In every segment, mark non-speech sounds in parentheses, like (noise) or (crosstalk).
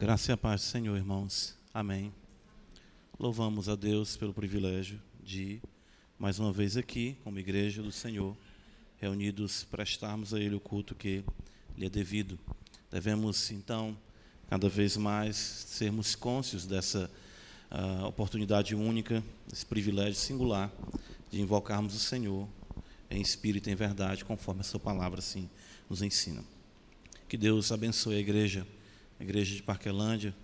Graça e a paz do Senhor, irmãos. Amém. Louvamos a Deus pelo privilégio de, mais uma vez aqui, como igreja do Senhor, reunidos, prestarmos a Ele o culto que lhe é devido. Devemos, então, cada vez mais sermos cônscios dessa uh, oportunidade única, esse privilégio singular de invocarmos o Senhor em espírito e em verdade, conforme a Sua palavra assim nos ensina. Que Deus abençoe a igreja a igreja de Parquelândia,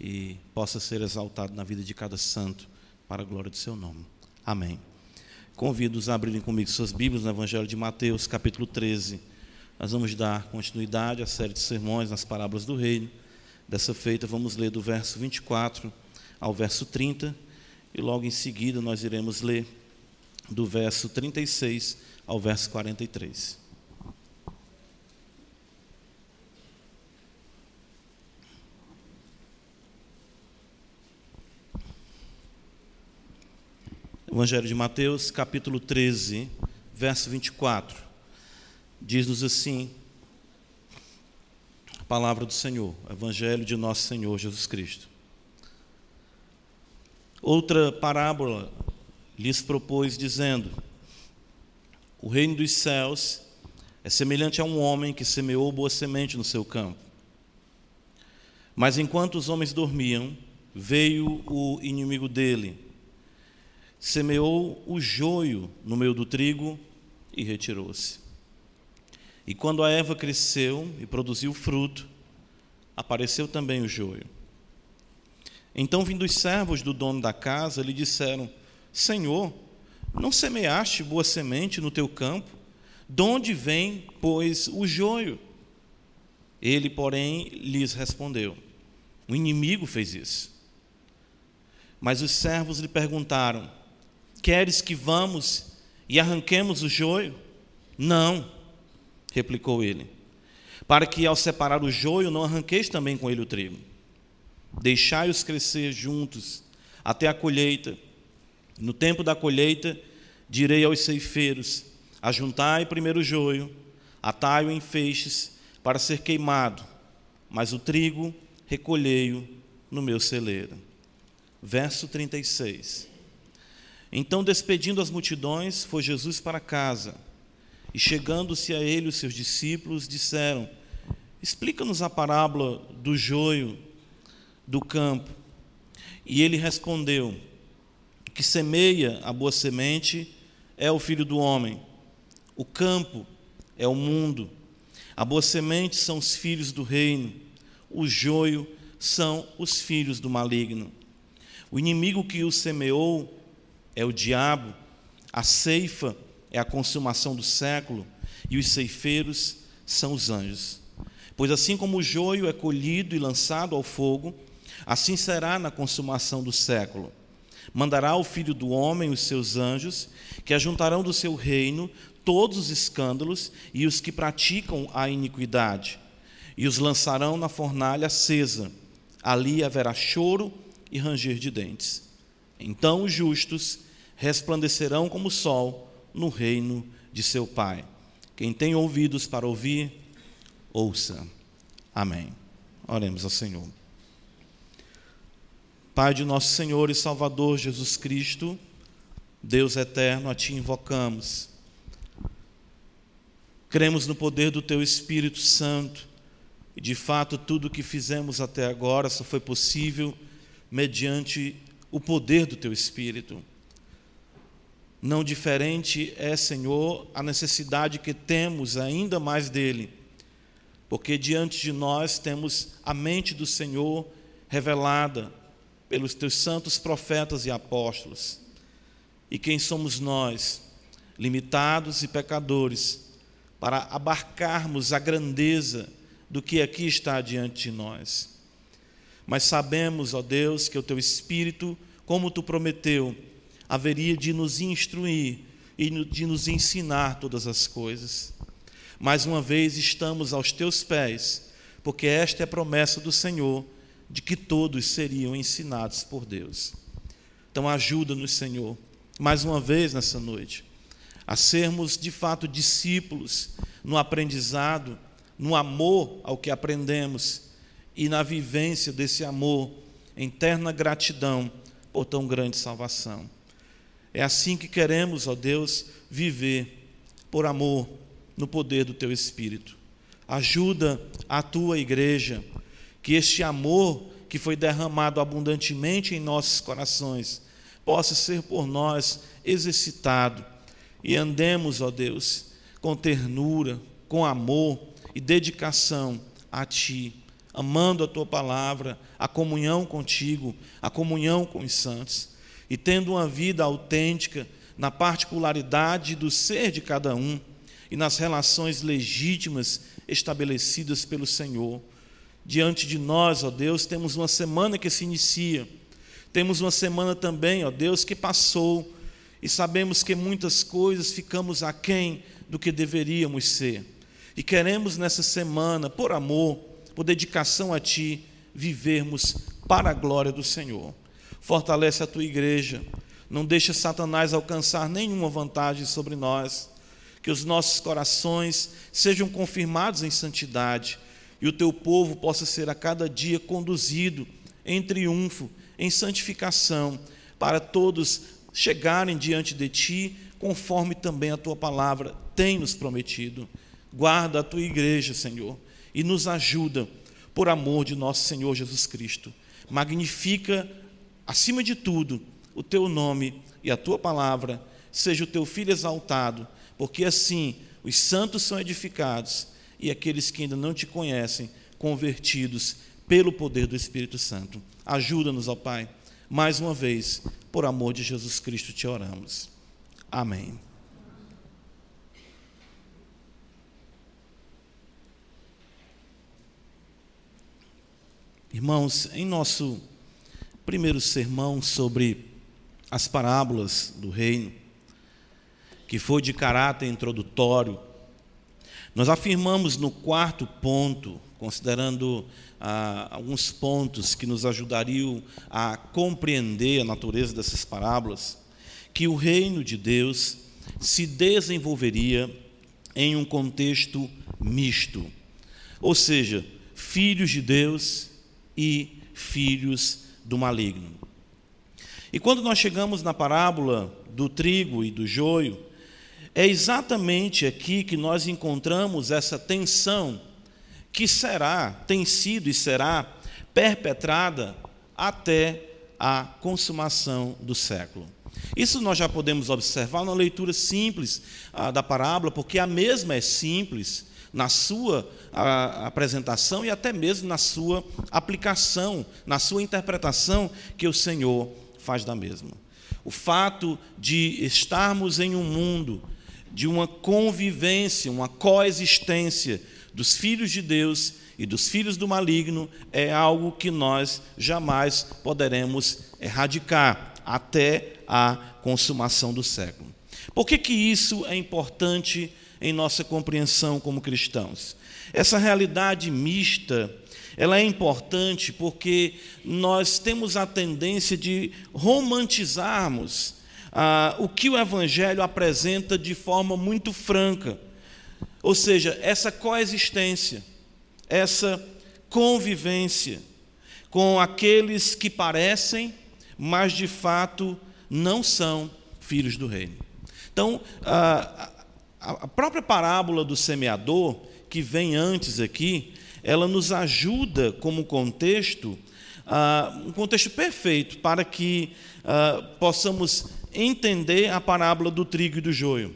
e possa ser exaltado na vida de cada santo, para a glória do seu nome. Amém. Convido-os a abrirem comigo suas Bíblias no Evangelho de Mateus, capítulo 13. Nós vamos dar continuidade à série de sermões nas parábolas do reino. Dessa feita, vamos ler do verso 24 ao verso 30, e logo em seguida nós iremos ler do verso 36 ao verso 43. Evangelho de Mateus, capítulo 13, verso 24. Diz-nos assim: a palavra do Senhor, Evangelho de nosso Senhor Jesus Cristo. Outra parábola lhes propôs, dizendo: O reino dos céus é semelhante a um homem que semeou boa semente no seu campo. Mas enquanto os homens dormiam, veio o inimigo dele semeou o joio no meio do trigo e retirou-se. E quando a erva cresceu e produziu fruto, apareceu também o joio. Então, vindo os servos do dono da casa, lhe disseram: Senhor, não semeaste boa semente no teu campo? De onde vem, pois, o joio? Ele, porém, lhes respondeu: O inimigo fez isso. Mas os servos lhe perguntaram: Queres que vamos e arranquemos o joio? Não, replicou ele. Para que ao separar o joio não arranqueis também com ele o trigo. Deixai-os crescer juntos até a colheita. No tempo da colheita, direi aos ceifeiros: Ajuntai primeiro o joio, atai-o em feixes para ser queimado, mas o trigo recolhei-o no meu celeiro. Verso 36. Então, despedindo as multidões, foi Jesus para casa. E chegando-se a ele, os seus discípulos disseram: Explica-nos a parábola do joio do campo. E ele respondeu: Que semeia a boa semente é o filho do homem. O campo é o mundo. A boa semente são os filhos do reino. O joio são os filhos do maligno. O inimigo que o semeou é o diabo, a ceifa é a consumação do século e os ceifeiros são os anjos. Pois assim como o joio é colhido e lançado ao fogo, assim será na consumação do século. Mandará o filho do homem os seus anjos, que ajuntarão do seu reino todos os escândalos e os que praticam a iniquidade, e os lançarão na fornalha acesa. Ali haverá choro e ranger de dentes. Então os justos resplandecerão como o sol no reino de seu Pai. Quem tem ouvidos para ouvir, ouça. Amém. Oremos ao Senhor. Pai de nosso Senhor e Salvador Jesus Cristo, Deus eterno, a Ti invocamos. Cremos no poder do Teu Espírito Santo e, de fato, tudo o que fizemos até agora só foi possível mediante o poder do Teu Espírito. Não diferente é, Senhor, a necessidade que temos ainda mais dele, porque diante de nós temos a mente do Senhor revelada pelos teus santos profetas e apóstolos. E quem somos nós, limitados e pecadores, para abarcarmos a grandeza do que aqui está diante de nós? Mas sabemos, ó Deus, que o teu Espírito, como tu prometeu, haveria de nos instruir e de nos ensinar todas as coisas. Mais uma vez estamos aos teus pés, porque esta é a promessa do Senhor de que todos seriam ensinados por Deus. Então ajuda-nos, Senhor, mais uma vez nessa noite, a sermos de fato discípulos no aprendizado, no amor ao que aprendemos e na vivência desse amor, em terna gratidão por tão grande salvação. É assim que queremos, ó Deus, viver por amor no poder do teu Espírito. Ajuda a tua igreja, que este amor que foi derramado abundantemente em nossos corações possa ser por nós exercitado e andemos, ó Deus, com ternura, com amor e dedicação a Ti, amando a Tua palavra, a comunhão contigo, a comunhão com os santos, e tendo uma vida autêntica na particularidade do ser de cada um e nas relações legítimas estabelecidas pelo Senhor. Diante de nós, ó Deus, temos uma semana que se inicia, temos uma semana também, ó Deus, que passou, e sabemos que muitas coisas ficamos aquém do que deveríamos ser. E queremos nessa semana, por amor, por dedicação a Ti, vivermos para a glória do Senhor. Fortalece a Tua igreja, não deixa Satanás alcançar nenhuma vantagem sobre nós, que os nossos corações sejam confirmados em santidade e o Teu povo possa ser a cada dia conduzido em triunfo, em santificação, para todos chegarem diante de Ti, conforme também a Tua palavra tem nos prometido. Guarda a tua igreja, Senhor, e nos ajuda por amor de nosso Senhor Jesus Cristo. Magnifica, acima de tudo, o teu nome e a tua palavra, seja o teu filho exaltado, porque assim os santos são edificados e aqueles que ainda não te conhecem, convertidos pelo poder do Espírito Santo. Ajuda-nos, ó Pai, mais uma vez, por amor de Jesus Cristo te oramos. Amém. Irmãos, em nosso primeiro sermão sobre as parábolas do reino, que foi de caráter introdutório, nós afirmamos no quarto ponto, considerando ah, alguns pontos que nos ajudariam a compreender a natureza dessas parábolas, que o reino de Deus se desenvolveria em um contexto misto, ou seja, filhos de Deus e filhos do maligno. E quando nós chegamos na parábola do trigo e do joio, é exatamente aqui que nós encontramos essa tensão que será, tem sido e será perpetrada até a consumação do século. Isso nós já podemos observar na leitura simples ah, da parábola, porque a mesma é simples, na sua a, apresentação e até mesmo na sua aplicação, na sua interpretação que o Senhor faz da mesma. O fato de estarmos em um mundo de uma convivência, uma coexistência dos filhos de Deus e dos filhos do maligno é algo que nós jamais poderemos erradicar até a consumação do século. Por que, que isso é importante em nossa compreensão como cristãos. Essa realidade mista, ela é importante porque nós temos a tendência de romantizarmos ah, o que o Evangelho apresenta de forma muito franca. Ou seja, essa coexistência, essa convivência com aqueles que parecem, mas de fato não são filhos do reino. Então, ah, a própria parábola do semeador, que vem antes aqui, ela nos ajuda como contexto, uh, um contexto perfeito para que uh, possamos entender a parábola do trigo e do joio.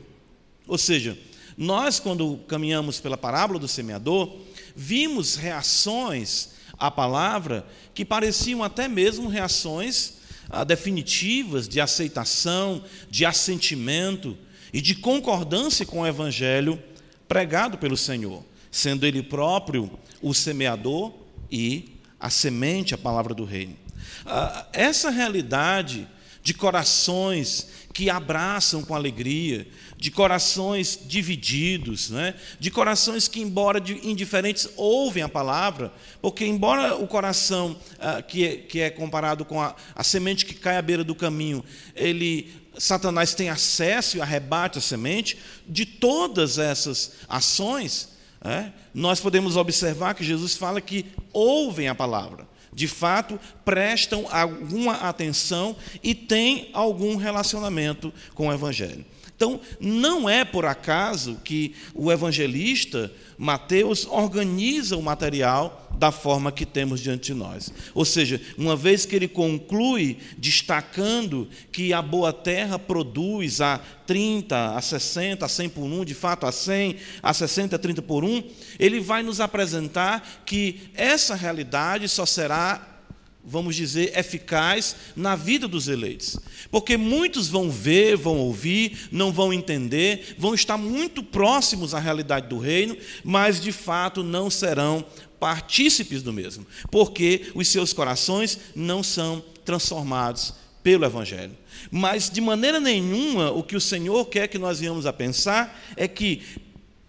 Ou seja, nós, quando caminhamos pela parábola do semeador, vimos reações à palavra que pareciam até mesmo reações ah, definitivas de aceitação, de assentimento, e de concordância com o evangelho pregado pelo Senhor, sendo ele próprio o semeador e a semente, a palavra do reino. Ah, essa realidade de corações que abraçam com alegria, de corações divididos, né? de corações que, embora indiferentes, ouvem a palavra, porque, embora o coração ah, que, é, que é comparado com a, a semente que cai à beira do caminho, ele Satanás tem acesso e arrebate a semente de todas essas ações, é, nós podemos observar que Jesus fala que ouvem a palavra. De fato, prestam alguma atenção e têm algum relacionamento com o Evangelho. Então, não é por acaso que o evangelista Mateus organiza o material da forma que temos diante de nós. Ou seja, uma vez que ele conclui destacando que a boa terra produz a 30, a 60, a 100 por 1, de fato a 100, a 60, a 30 por 1, ele vai nos apresentar que essa realidade só será vamos dizer, eficaz na vida dos eleitos. Porque muitos vão ver, vão ouvir, não vão entender, vão estar muito próximos à realidade do reino, mas de fato não serão partícipes do mesmo, porque os seus corações não são transformados pelo Evangelho. Mas de maneira nenhuma o que o Senhor quer que nós venhamos a pensar é que,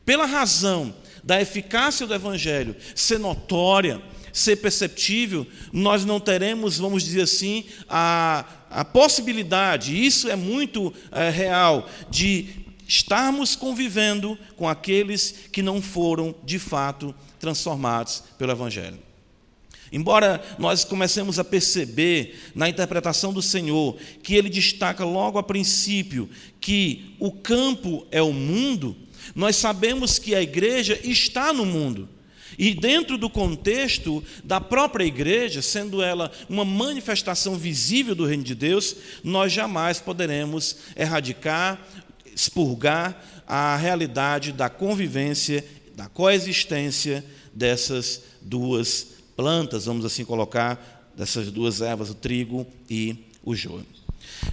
pela razão da eficácia do Evangelho ser notória, ser perceptível, nós não teremos, vamos dizer assim, a, a possibilidade, isso é muito é, real, de estarmos convivendo com aqueles que não foram, de fato, transformados pelo Evangelho. Embora nós comecemos a perceber na interpretação do Senhor que ele destaca logo a princípio que o campo é o mundo, nós sabemos que a igreja está no mundo. E dentro do contexto da própria igreja, sendo ela uma manifestação visível do reino de Deus, nós jamais poderemos erradicar, expurgar a realidade da convivência, da coexistência dessas duas plantas, vamos assim colocar, dessas duas ervas, o trigo e o joio.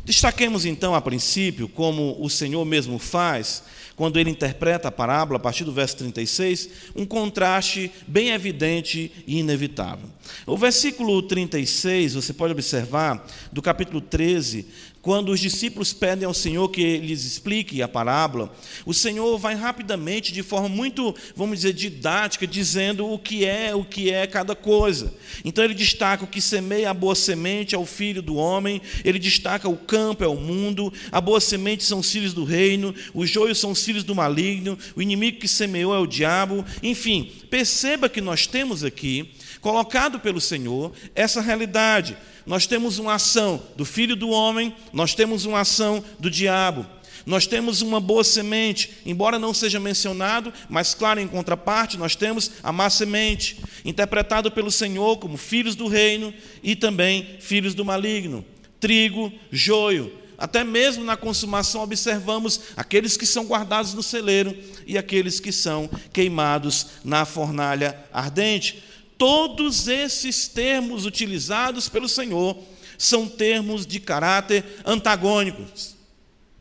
Destaquemos então a princípio, como o Senhor mesmo faz, quando ele interpreta a parábola, a partir do verso 36, um contraste bem evidente e inevitável. O versículo 36, você pode observar, do capítulo 13, quando os discípulos pedem ao Senhor que lhes explique a parábola, o Senhor vai rapidamente, de forma muito, vamos dizer, didática, dizendo o que é, o que é cada coisa. Então ele destaca o que semeia a boa semente é o filho do homem, ele destaca o campo é o mundo, a boa semente são os filhos do reino, os joios são os filhos do maligno, o inimigo que semeou é o diabo. Enfim, perceba que nós temos aqui colocado pelo Senhor essa realidade nós temos uma ação do filho do homem, nós temos uma ação do diabo. Nós temos uma boa semente, embora não seja mencionado, mas claro, em contraparte, nós temos a má semente, interpretado pelo Senhor como filhos do reino e também filhos do maligno. Trigo, joio, até mesmo na consumação observamos aqueles que são guardados no celeiro e aqueles que são queimados na fornalha ardente. Todos esses termos utilizados pelo Senhor são termos de caráter antagônico.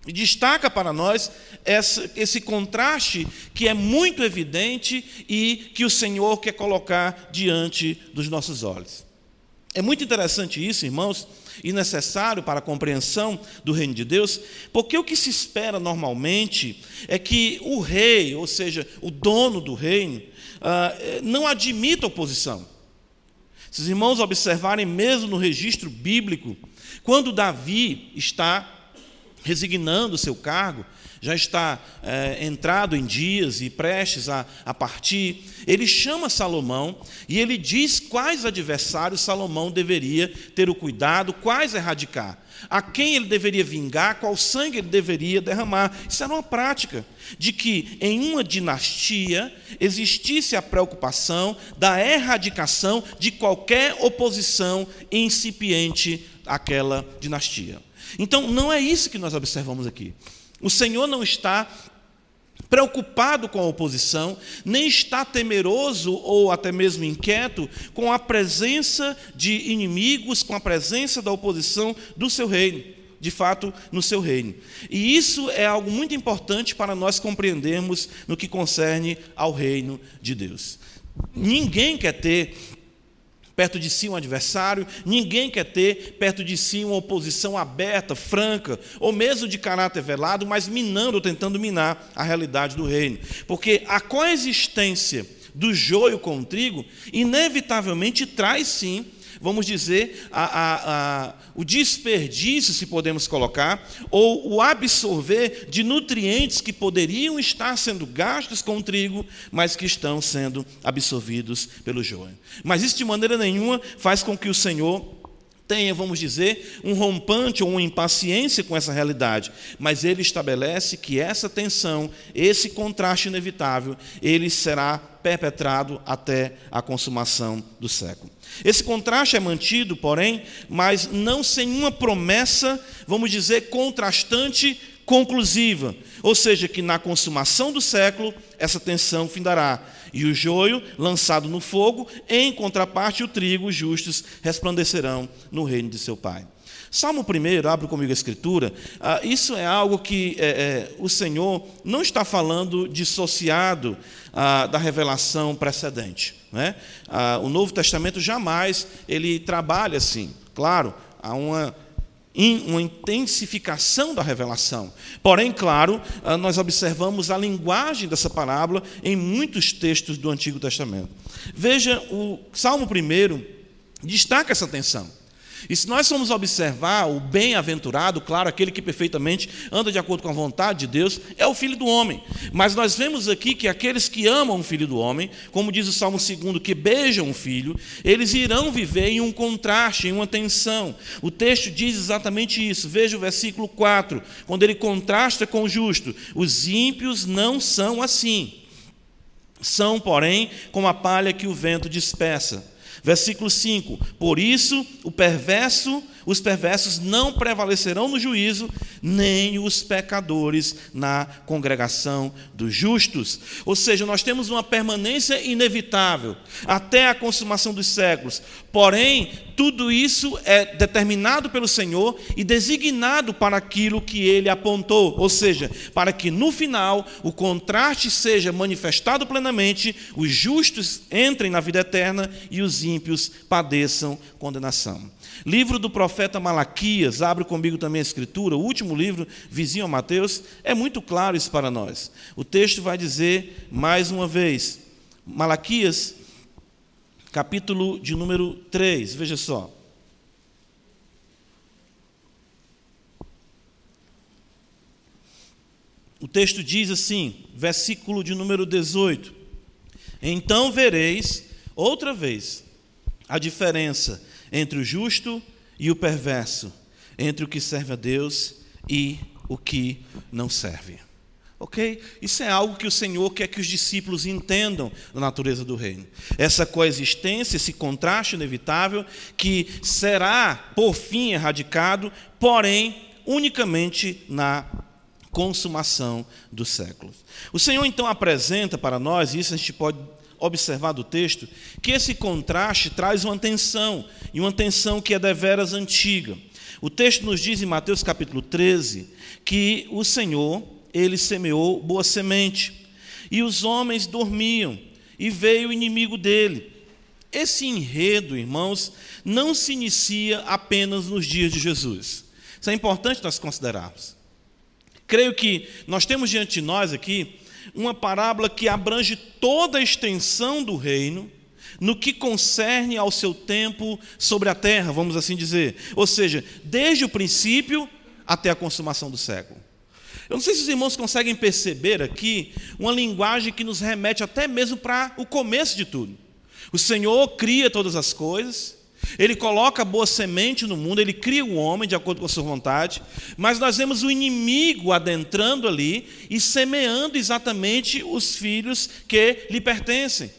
E destaca para nós esse contraste que é muito evidente e que o Senhor quer colocar diante dos nossos olhos. É muito interessante isso, irmãos, e necessário para a compreensão do reino de Deus, porque o que se espera normalmente é que o rei, ou seja, o dono do reino, ah, não admita oposição. Se os irmãos observarem mesmo no registro bíblico, quando Davi está resignando o seu cargo, já está é, entrado em dias e prestes a, a partir, ele chama Salomão e ele diz quais adversários Salomão deveria ter o cuidado, quais erradicar a quem ele deveria vingar, qual sangue ele deveria derramar. Isso era uma prática de que em uma dinastia existisse a preocupação da erradicação de qualquer oposição incipiente àquela dinastia. Então, não é isso que nós observamos aqui. O Senhor não está preocupado com a oposição, nem está temeroso ou até mesmo inquieto com a presença de inimigos, com a presença da oposição do seu reino, de fato, no seu reino. E isso é algo muito importante para nós compreendermos no que concerne ao reino de Deus. Ninguém quer ter perto de si um adversário, ninguém quer ter perto de si uma oposição aberta, franca, ou mesmo de caráter velado, mas minando tentando minar a realidade do reino. Porque a coexistência do joio com o trigo, inevitavelmente traz sim vamos dizer, a, a, a, o desperdício, se podemos colocar, ou o absorver de nutrientes que poderiam estar sendo gastos com o trigo, mas que estão sendo absorvidos pelo joio. Mas isso de maneira nenhuma faz com que o Senhor tenha, vamos dizer, um rompante ou uma impaciência com essa realidade, mas ele estabelece que essa tensão, esse contraste inevitável, ele será perpetrado até a consumação do século. Esse contraste é mantido, porém, mas não sem uma promessa, vamos dizer, contrastante conclusiva, ou seja, que na consumação do século essa tensão findará e o joio lançado no fogo, em contraparte o trigo, os justos resplandecerão no reino de seu Pai. Salmo 1, abre comigo a escritura, ah, isso é algo que é, é, o Senhor não está falando dissociado ah, da revelação precedente. Né? Ah, o Novo Testamento jamais ele trabalha assim. Claro, há uma uma intensificação da revelação. Porém, claro, ah, nós observamos a linguagem dessa parábola em muitos textos do Antigo Testamento. Veja, o Salmo 1 destaca essa tensão. E se nós formos observar o bem-aventurado, claro, aquele que perfeitamente anda de acordo com a vontade de Deus, é o filho do homem. Mas nós vemos aqui que aqueles que amam o filho do homem, como diz o Salmo 2, que beijam o filho, eles irão viver em um contraste, em uma tensão. O texto diz exatamente isso. Veja o versículo 4, quando ele contrasta com o justo: os ímpios não são assim. São, porém, como a palha que o vento dispersa. Versículo 5: Por isso o perverso, os perversos não prevalecerão no juízo, nem os pecadores na congregação dos justos. Ou seja, nós temos uma permanência inevitável até a consumação dos séculos. Porém, tudo isso é determinado pelo Senhor e designado para aquilo que ele apontou, ou seja, para que no final o contraste seja manifestado plenamente, os justos entrem na vida eterna e os ímpios padeçam condenação. Livro do profeta Malaquias, abre comigo também a escritura, o último livro, vizinho a Mateus, é muito claro isso para nós. O texto vai dizer mais uma vez, Malaquias, capítulo de número 3, veja só. O texto diz assim, versículo de número 18: Então vereis outra vez a diferença entre o justo e o perverso, entre o que serve a Deus e o que não serve. Ok? Isso é algo que o Senhor quer que os discípulos entendam da natureza do reino. Essa coexistência, esse contraste inevitável, que será, por fim, erradicado, porém, unicamente na consumação dos séculos. O Senhor então apresenta para nós, isso a gente pode observar do texto, que esse contraste traz uma tensão, e uma tensão que é deveras antiga. O texto nos diz em Mateus capítulo 13 que o Senhor, ele semeou boa semente, e os homens dormiam, e veio o inimigo dele. Esse enredo, irmãos, não se inicia apenas nos dias de Jesus. Isso é importante nós considerarmos. Creio que nós temos diante de nós aqui uma parábola que abrange toda a extensão do reino, no que concerne ao seu tempo sobre a terra, vamos assim dizer. Ou seja, desde o princípio até a consumação do século. Eu não sei se os irmãos conseguem perceber aqui uma linguagem que nos remete até mesmo para o começo de tudo. O Senhor cria todas as coisas, ele coloca boa semente no mundo, ele cria o homem de acordo com a sua vontade, mas nós vemos o inimigo adentrando ali e semeando exatamente os filhos que lhe pertencem.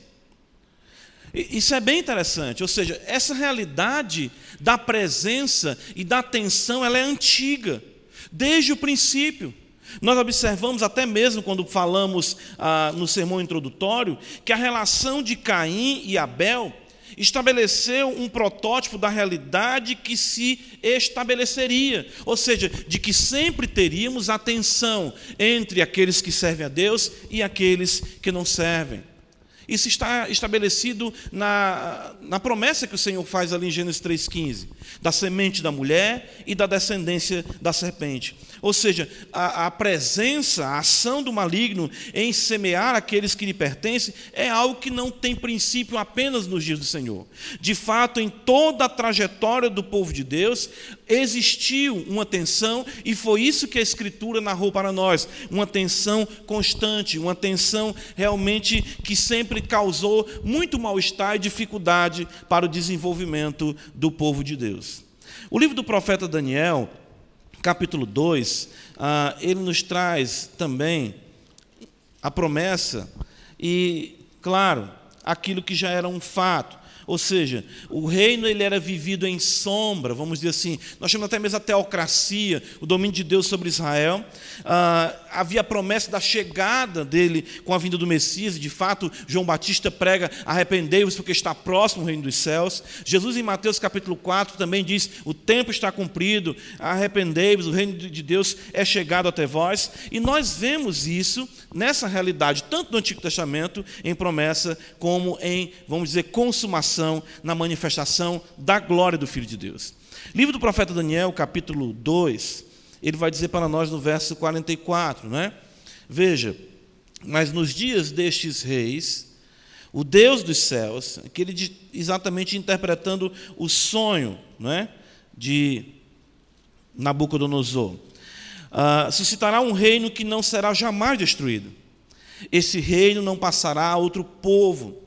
Isso é bem interessante, ou seja, essa realidade da presença e da atenção, ela é antiga, desde o princípio. Nós observamos até mesmo quando falamos ah, no sermão introdutório que a relação de Caim e Abel estabeleceu um protótipo da realidade que se estabeleceria, ou seja, de que sempre teríamos a tensão entre aqueles que servem a Deus e aqueles que não servem. Isso está estabelecido na, na promessa que o Senhor faz ali em Gênesis 3,15, da semente da mulher e da descendência da serpente. Ou seja, a, a, presença, a ação do maligno em semear aqueles que lhe pertencem é algo que não tem princípio apenas nos dias do Senhor. De fato, em toda a trajetória do povo de Deus, existiu uma tensão, e foi isso que a Escritura narrou para nós: uma tensão constante, uma tensão realmente que sempre causou muito mal-estar e dificuldade para o desenvolvimento do povo de Deus. O livro do profeta Daniel, capítulo 2, ah, ele nos traz também a promessa e, claro, aquilo que já era um fato. Ou seja, o reino ele era vivido em sombra, vamos dizer assim. Nós chamamos até mesmo a teocracia, o domínio de Deus sobre Israel. Ah, havia a promessa da chegada dele com a vinda do Messias. De fato, João Batista prega: arrependei-vos porque está próximo o reino dos céus. Jesus, em Mateus capítulo 4, também diz: o tempo está cumprido, arrependei-vos, o reino de Deus é chegado até vós. E nós vemos isso nessa realidade, tanto no Antigo Testamento, em promessa, como em, vamos dizer, consumação, na manifestação da glória do Filho de Deus. Livro do profeta Daniel, capítulo 2, ele vai dizer para nós no verso 44, não é? Veja, mas nos dias destes reis, o Deus dos céus, aquele exatamente interpretando o sonho, não é? De Nabucodonosor Uh, suscitará um reino que não será jamais destruído. Esse reino não passará a outro povo,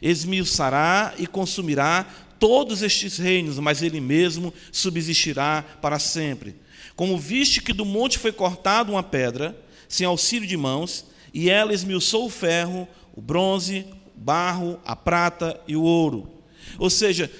esmiuçará e consumirá todos estes reinos, mas ele mesmo subsistirá para sempre. Como viste que do monte foi cortada uma pedra, sem auxílio de mãos, e ela esmiuçou o ferro, o bronze, o barro, a prata e o ouro. Ou seja,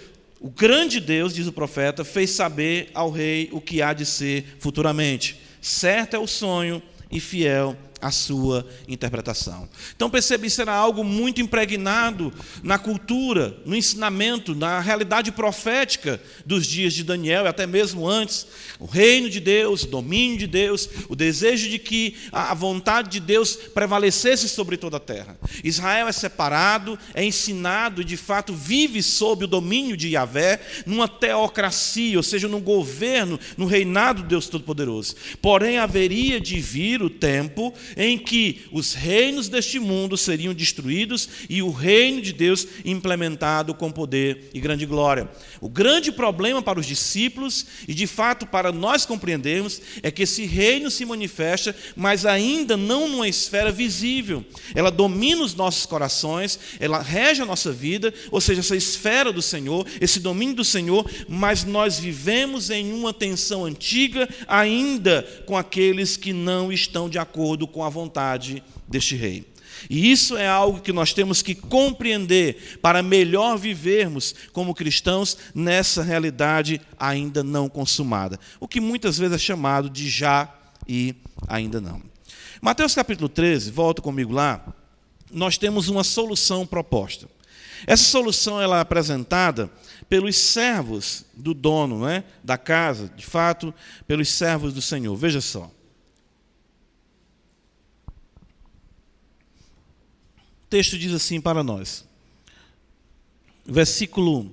o grande Deus, diz o profeta, fez saber ao rei o que há de ser futuramente. Certo é o sonho e fiel a sua interpretação. Então percebe, isso era algo muito impregnado na cultura, no ensinamento, na realidade profética dos dias de Daniel e até mesmo antes. O reino de Deus, o domínio de Deus, o desejo de que a vontade de Deus prevalecesse sobre toda a terra. Israel é separado, é ensinado e de fato vive sob o domínio de Yahvé, numa teocracia, ou seja, num governo, no reinado de Deus Todo-Poderoso. Porém, haveria de vir o tempo em que os reinos deste mundo seriam destruídos e o reino de Deus implementado com poder e grande glória. O grande problema para os discípulos e de fato para nós compreendermos é que esse reino se manifesta, mas ainda não numa esfera visível. Ela domina os nossos corações, ela rege a nossa vida, ou seja, essa esfera do Senhor, esse domínio do Senhor, mas nós vivemos em uma tensão antiga ainda com aqueles que não estão de acordo com a vontade deste rei. E isso é algo que nós temos que compreender para melhor vivermos como cristãos nessa realidade ainda não consumada. O que muitas vezes é chamado de já e ainda não. Mateus capítulo 13, volta comigo lá. Nós temos uma solução proposta. Essa solução ela é apresentada pelos servos do dono né, da casa, de fato, pelos servos do Senhor. Veja só. Texto diz assim para nós. Versículo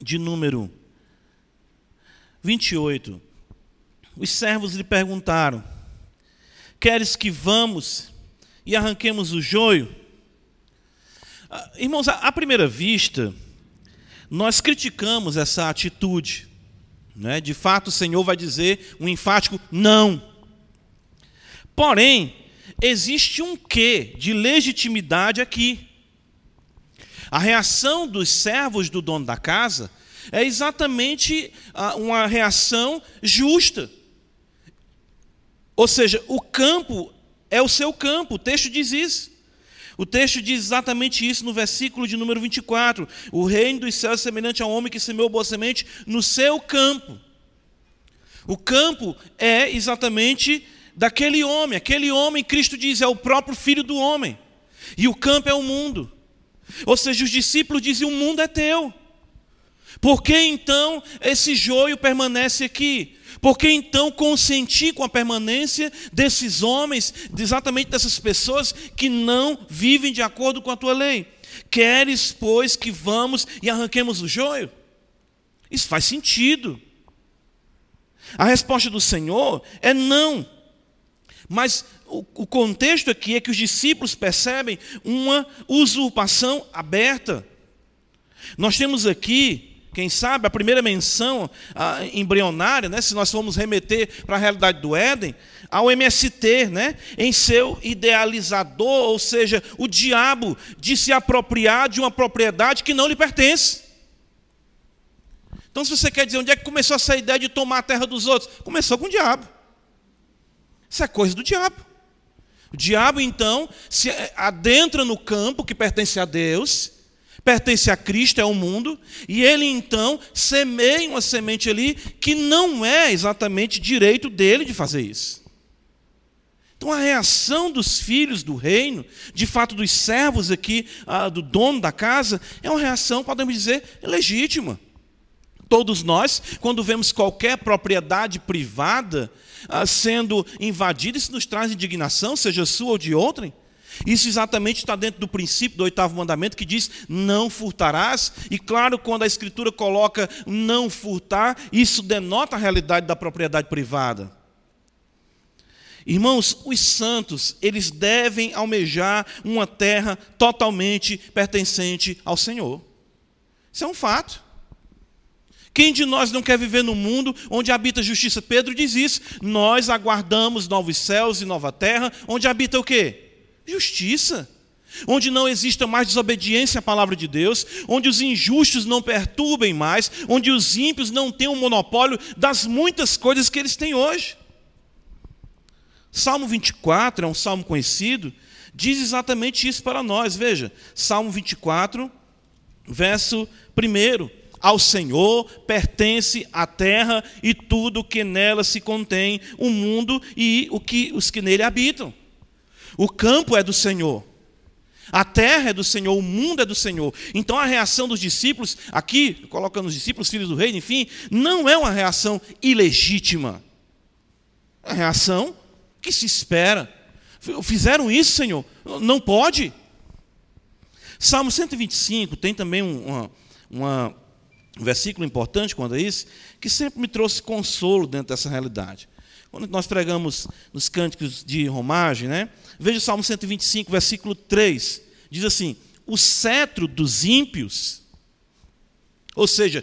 de número 28. Os servos lhe perguntaram: Queres que vamos e arranquemos o joio? Ah, irmãos, à primeira vista, nós criticamos essa atitude. Né? De fato, o Senhor vai dizer um enfático não. Porém, existe um quê de legitimidade aqui. A reação dos servos do dono da casa é exatamente ah, uma reação justa. Ou seja, o campo é o seu campo, o texto diz isso. O texto diz exatamente isso no versículo de número 24. O reino dos céus é semelhante a um homem que semeou boa semente no seu campo. O campo é exatamente daquele homem. Aquele homem, Cristo diz, é o próprio filho do homem. E o campo é o mundo. Ou seja, os discípulos dizem: o mundo é teu. Por que então esse joio permanece aqui? Por que então consentir com a permanência desses homens, exatamente dessas pessoas que não vivem de acordo com a tua lei? Queres, pois, que vamos e arranquemos o joio? Isso faz sentido. A resposta do Senhor é não. Mas o, o contexto aqui é que os discípulos percebem uma usurpação aberta. Nós temos aqui, quem sabe, a primeira menção embrionária, né, se nós formos remeter para a realidade do Éden, ao MST, né, em seu idealizador, ou seja, o diabo de se apropriar de uma propriedade que não lhe pertence. Então, se você quer dizer onde é que começou essa ideia de tomar a terra dos outros, começou com o diabo. Isso é coisa do diabo. O diabo, então, se adentra no campo que pertence a Deus, pertence a Cristo, é o mundo, e ele então semeia uma semente ali que não é exatamente direito dele de fazer isso. Então a reação dos filhos do reino, de fato dos servos aqui, ah, do dono da casa, é uma reação, podemos dizer, legítima. Todos nós, quando vemos qualquer propriedade privada ah, sendo invadida, isso nos traz indignação, seja sua ou de outrem. Isso exatamente está dentro do princípio do oitavo mandamento que diz: não furtarás. E claro, quando a Escritura coloca não furtar, isso denota a realidade da propriedade privada. Irmãos, os santos, eles devem almejar uma terra totalmente pertencente ao Senhor. Isso é um fato. Quem de nós não quer viver no mundo onde habita justiça? Pedro diz isso. Nós aguardamos novos céus e nova terra, onde habita o quê? Justiça. Onde não exista mais desobediência à palavra de Deus, onde os injustos não perturbem mais, onde os ímpios não tenham o monopólio das muitas coisas que eles têm hoje. Salmo 24 é um salmo conhecido, diz exatamente isso para nós. Veja, Salmo 24, verso 1. Ao Senhor pertence a terra e tudo que nela se contém, o mundo e o que, os que nele habitam. O campo é do Senhor. A terra é do Senhor, o mundo é do Senhor. Então a reação dos discípulos, aqui, colocando os discípulos, filhos do rei, enfim, não é uma reação ilegítima. É uma reação que se espera. Fizeram isso, Senhor? Não pode. Salmo 125 tem também uma, uma um versículo importante quando é isso, que sempre me trouxe consolo dentro dessa realidade. Quando nós pregamos nos cânticos de romagem, né? Veja o Salmo 125, versículo 3. Diz assim: O cetro dos ímpios, ou seja,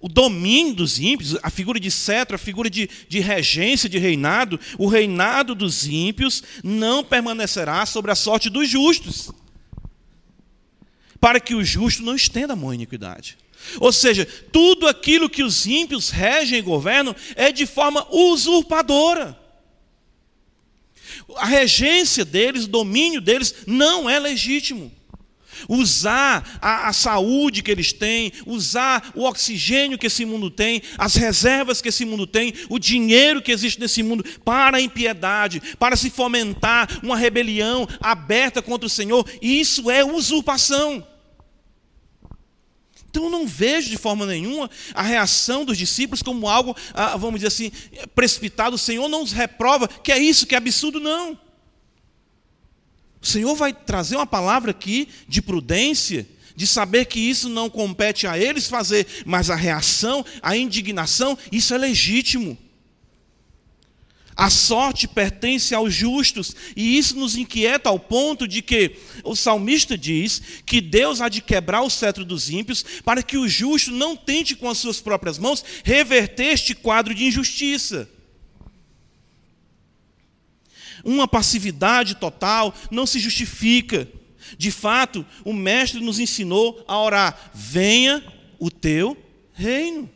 o domínio dos ímpios, a figura de cetro, a figura de, de regência, de reinado, o reinado dos ímpios não permanecerá sobre a sorte dos justos, para que o justo não estenda a mão iniquidade. Ou seja, tudo aquilo que os ímpios regem e governam é de forma usurpadora. A regência deles, o domínio deles não é legítimo. Usar a, a, saúde que eles têm, usar o oxigênio que esse mundo tem, as reservas que esse mundo tem, o dinheiro que existe nesse mundo para a impiedade, para se fomentar uma rebelião aberta contra o Senhor, isso é usurpação. Então eu não vejo de forma nenhuma a reação dos discípulos como algo, ah, vamos dizer assim, precipitado. O Senhor não os reprova, que é isso, que é absurdo, não. O Senhor vai trazer uma palavra aqui de prudência, de saber que isso não compete a eles fazer, mas a reação, a indignação, isso é legítimo. A sorte pertence aos justos, e isso nos inquieta ao ponto de que o salmista diz que Deus há de quebrar o cetro dos ímpios, para que o justo não tente com as suas próprias mãos reverter este quadro de injustiça. Uma passividade total não se justifica. De fato, o Mestre nos ensinou a orar: venha o teu reino.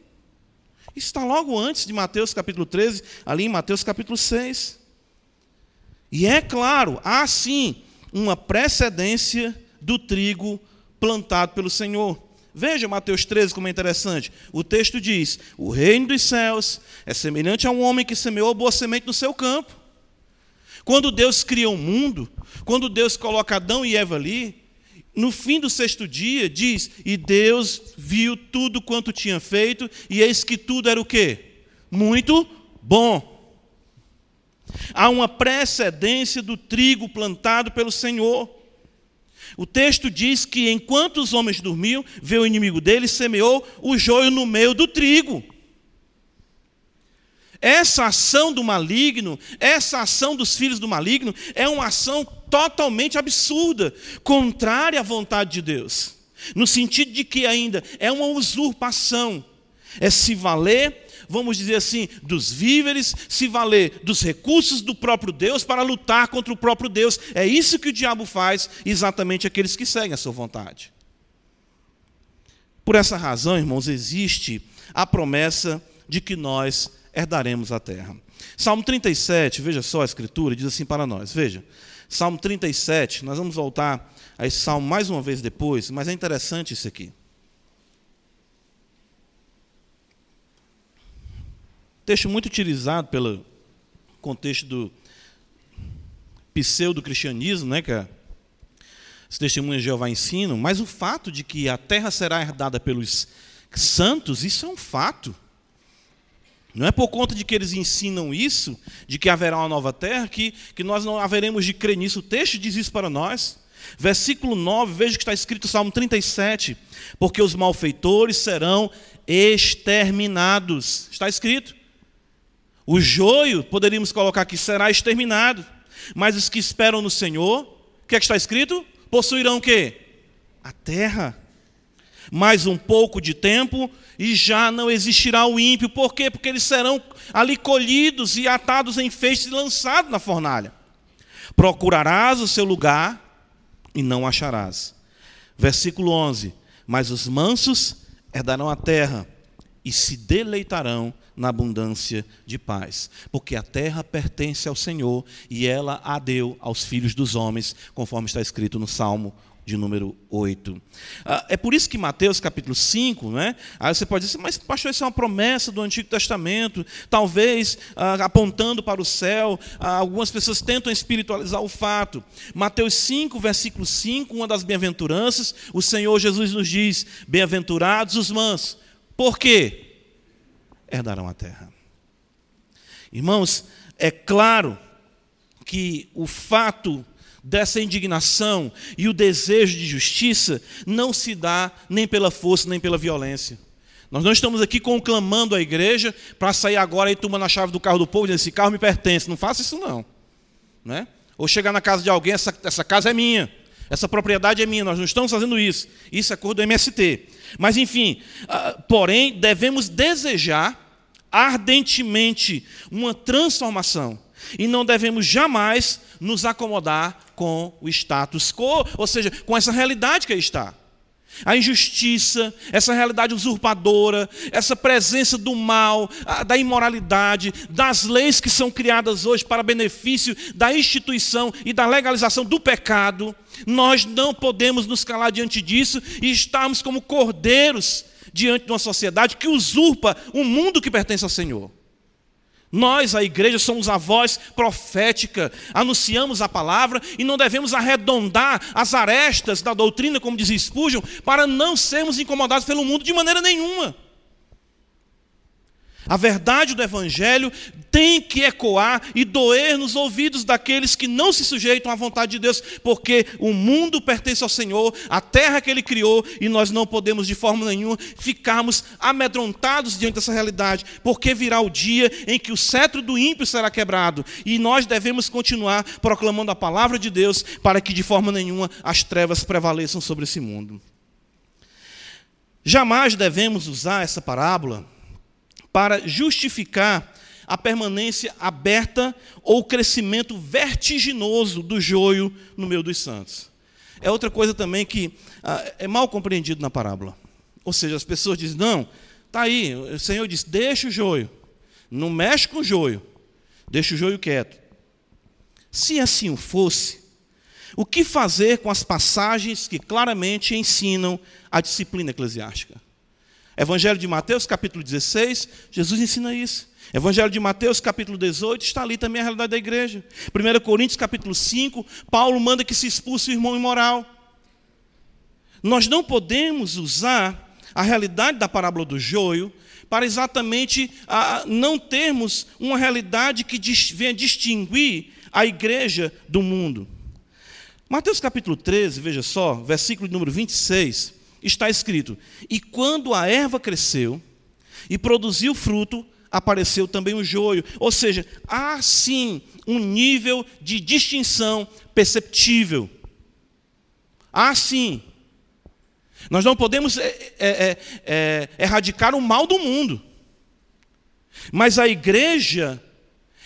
Isso está logo antes de Mateus capítulo 13, ali em Mateus capítulo 6. E é claro, há sim uma precedência do trigo plantado pelo Senhor. Veja Mateus 13 como é interessante. O texto diz: O reino dos céus é semelhante a um homem que semeou boa semente no seu campo. Quando Deus cria o um mundo, quando Deus coloca Adão e Eva ali, no fim do sexto dia, diz: E Deus viu tudo quanto tinha feito, e eis que tudo era o quê? Muito bom. Há uma precedência do trigo plantado pelo Senhor. O texto diz que enquanto os homens dormiam, veio o inimigo deles, semeou o joio no meio do trigo. Essa ação do maligno, essa ação dos filhos do maligno, é uma ação totalmente absurda, contrária à vontade de Deus. No sentido de que ainda é uma usurpação, é se valer, vamos dizer assim, dos víveres, se valer dos recursos do próprio Deus para lutar contra o próprio Deus. É isso que o diabo faz, exatamente aqueles que seguem a sua vontade. Por essa razão, irmãos, existe a promessa de que nós herdaremos a terra. Salmo 37, veja só a escritura, diz assim para nós: veja, Salmo 37, nós vamos voltar a esse salmo mais uma vez depois, mas é interessante isso aqui. Texto muito utilizado pelo contexto do pseudo-cristianismo, né, que é as testemunhas de Jeová ensinam, mas o fato de que a terra será herdada pelos santos, isso é um fato. Não é por conta de que eles ensinam isso, de que haverá uma nova terra, que, que nós não haveremos de crer nisso. O texto diz isso para nós. Versículo 9, veja que está escrito Salmo 37. Porque os malfeitores serão exterminados. Está escrito. O joio, poderíamos colocar aqui, será exterminado. Mas os que esperam no Senhor, o que é que está escrito? Possuirão o quê? A terra. Mais um pouco de tempo e já não existirá o ímpio. Por quê? Porque eles serão ali colhidos e atados em feixes e lançados na fornalha. Procurarás o seu lugar e não acharás. Versículo 11: Mas os mansos herdarão a terra e se deleitarão na abundância de paz, porque a terra pertence ao Senhor e ela a deu aos filhos dos homens, conforme está escrito no Salmo de número 8. Ah, é por isso que Mateus capítulo 5, né? aí você pode dizer, mas pastor, isso é uma promessa do Antigo Testamento, talvez ah, apontando para o céu, ah, algumas pessoas tentam espiritualizar o fato. Mateus 5, versículo 5, uma das bem-aventuranças, o Senhor Jesus nos diz: Bem-aventurados os mansos, por quê? Herdarão a terra. Irmãos, é claro que o fato dessa indignação e o desejo de justiça não se dá nem pela força nem pela violência. Nós não estamos aqui conclamando a igreja para sair agora e tomando a chave do carro do povo dizer: esse carro me pertence. Não faça isso, não. Né? Ou chegar na casa de alguém, essa, essa casa é minha, essa propriedade é minha. Nós não estamos fazendo isso. Isso é cor do MST. Mas, enfim, uh, porém, devemos desejar ardentemente uma transformação e não devemos jamais nos acomodar com o status quo, ou seja, com essa realidade que aí está. A injustiça, essa realidade usurpadora, essa presença do mal, da imoralidade, das leis que são criadas hoje para benefício da instituição e da legalização do pecado, nós não podemos nos calar diante disso e estarmos como cordeiros diante de uma sociedade que usurpa o mundo que pertence ao Senhor. Nós, a igreja, somos a voz profética, anunciamos a palavra e não devemos arredondar as arestas da doutrina, como diz Spurgeon, para não sermos incomodados pelo mundo de maneira nenhuma. A verdade do Evangelho tem que ecoar e doer nos ouvidos daqueles que não se sujeitam à vontade de Deus, porque o mundo pertence ao Senhor, a terra que Ele criou, e nós não podemos de forma nenhuma ficarmos amedrontados diante dessa realidade, porque virá o dia em que o cetro do ímpio será quebrado, e nós devemos continuar proclamando a palavra de Deus para que de forma nenhuma as trevas prevaleçam sobre esse mundo. Jamais devemos usar essa parábola para justificar a permanência aberta ou o crescimento vertiginoso do joio no meio dos santos. É outra coisa também que ah, é mal compreendido na parábola. Ou seja, as pessoas dizem: não, está aí, o Senhor diz: deixa o joio, não mexe com o joio, deixa o joio quieto. Se assim fosse, o que fazer com as passagens que claramente ensinam a disciplina eclesiástica? Evangelho de Mateus, capítulo 16, Jesus ensina isso. Evangelho de Mateus, capítulo 18, está ali também a realidade da igreja. 1 Coríntios, capítulo 5, Paulo manda que se expulse o irmão imoral. nós não podemos usar a realidade da parábola do joio para exatamente a, não termos uma realidade que venha distinguir a igreja do mundo. Mateus capítulo 13, veja só, versículo número 26, está escrito: E quando a erva cresceu e produziu fruto, apareceu também o joio. Ou seja, há sim um nível de distinção perceptível. Há sim. Nós não podemos é, é, é, é, erradicar o mal do mundo. Mas a igreja,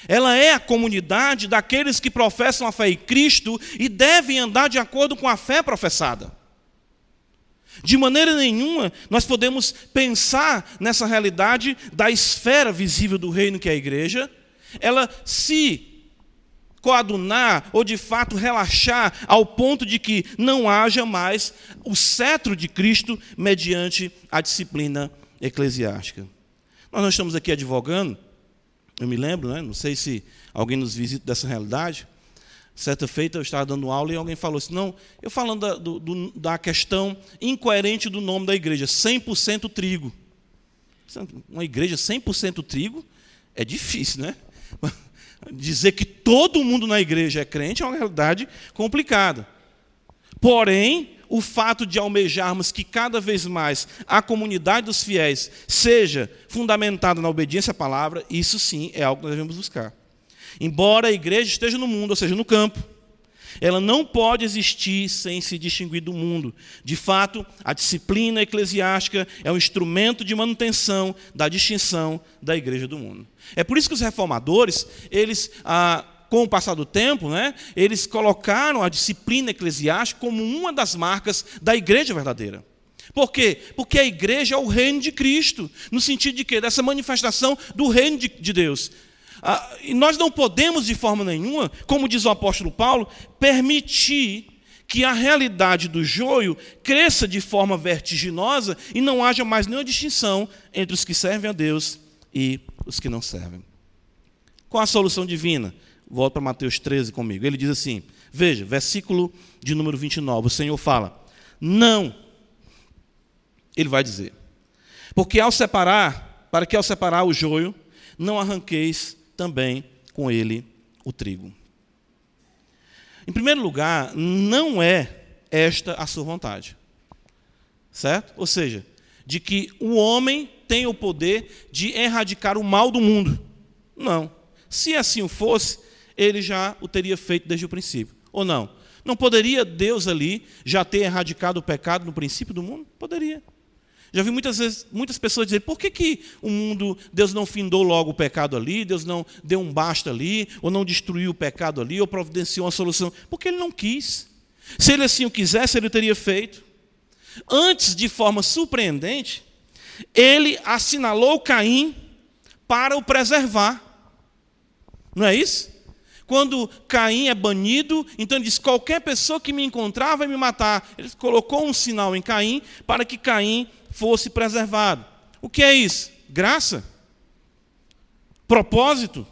ela é a comunidade daqueles que professam a fé em Cristo e devem andar de acordo com a fé professada. De maneira nenhuma nós podemos pensar nessa realidade da esfera visível do reino que é a igreja, ela se coadunar ou de fato relaxar ao ponto de que não haja mais o cetro de Cristo mediante a disciplina eclesiástica. Nós não estamos aqui advogando, eu me lembro, né? não sei se alguém nos visita dessa realidade. Certa feita eu estava dando aula e alguém falou assim: não, eu falando da, do, da questão incoerente do nome da igreja, 100% trigo. Uma igreja 100% trigo é difícil, né? (laughs) Dizer que todo mundo na igreja é crente é uma realidade complicada. Porém, o fato de almejarmos que cada vez mais a comunidade dos fiéis seja fundamentada na obediência à palavra, isso sim é algo que nós devemos buscar. Embora a igreja esteja no mundo, ou seja, no campo, ela não pode existir sem se distinguir do mundo. De fato, a disciplina eclesiástica é um instrumento de manutenção da distinção da igreja do mundo. É por isso que os reformadores, eles, ah, com o passar do tempo, né, eles colocaram a disciplina eclesiástica como uma das marcas da igreja verdadeira. Por quê? Porque a igreja é o reino de Cristo, no sentido de que dessa manifestação do reino de, de Deus. Ah, e nós não podemos, de forma nenhuma, como diz o apóstolo Paulo, permitir que a realidade do joio cresça de forma vertiginosa e não haja mais nenhuma distinção entre os que servem a Deus e os que não servem. Qual a solução divina? Volta para Mateus 13 comigo. Ele diz assim: veja, versículo de número 29, o Senhor fala: Não, ele vai dizer, porque ao separar, para que ao separar o joio, não arranqueis também com ele o trigo. Em primeiro lugar, não é esta a sua vontade. Certo? Ou seja, de que o homem tem o poder de erradicar o mal do mundo. Não. Se assim fosse, ele já o teria feito desde o princípio. Ou não? Não poderia Deus ali já ter erradicado o pecado no princípio do mundo? Poderia. Já vi muitas vezes muitas pessoas dizer: por que, que o mundo, Deus não findou logo o pecado ali, Deus não deu um basta ali, ou não destruiu o pecado ali, ou providenciou uma solução? Porque ele não quis. Se ele assim o quisesse, ele teria feito. Antes, de forma surpreendente, ele assinalou Caim para o preservar. Não é isso? Quando Caim é banido, então ele diz: qualquer pessoa que me encontrar vai me matar. Ele colocou um sinal em Caim para que Caim fosse preservado. O que é isso? Graça? Propósito?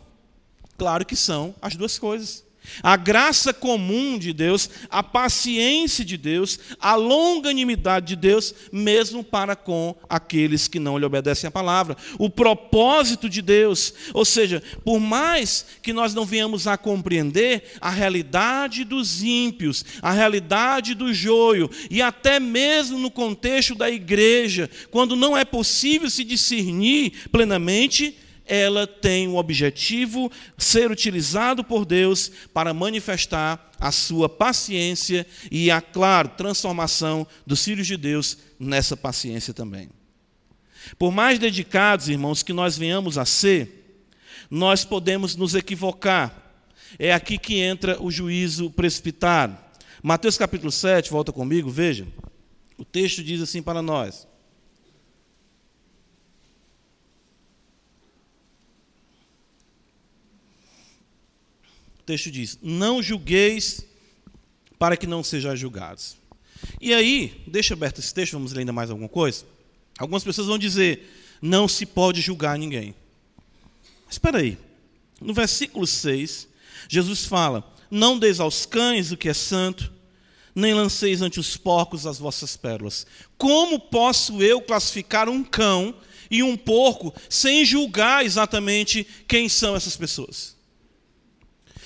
Claro que são as duas coisas. A graça comum de Deus, a paciência de Deus, a longanimidade de Deus, mesmo para com aqueles que não lhe obedecem à palavra. O propósito de Deus, ou seja, por mais que nós não venhamos a compreender a realidade dos ímpios, a realidade do joio, e até mesmo no contexto da igreja, quando não é possível se discernir plenamente, ela tem o objetivo ser utilizado por Deus para manifestar a sua paciência e a, claro, transformação dos filhos de Deus nessa paciência também. Por mais dedicados, irmãos, que nós venhamos a ser, nós podemos nos equivocar. É aqui que entra o juízo precipitado. Mateus capítulo 7, volta comigo, veja. O texto diz assim para nós: texto diz: Não julgueis para que não sejam julgados. E aí, deixa aberto esse texto, vamos ler ainda mais alguma coisa. Algumas pessoas vão dizer: Não se pode julgar ninguém. Mas espera aí. No versículo 6, Jesus fala: Não deis aos cães o que é santo, nem lanceis ante os porcos as vossas pérolas. Como posso eu classificar um cão e um porco sem julgar exatamente quem são essas pessoas?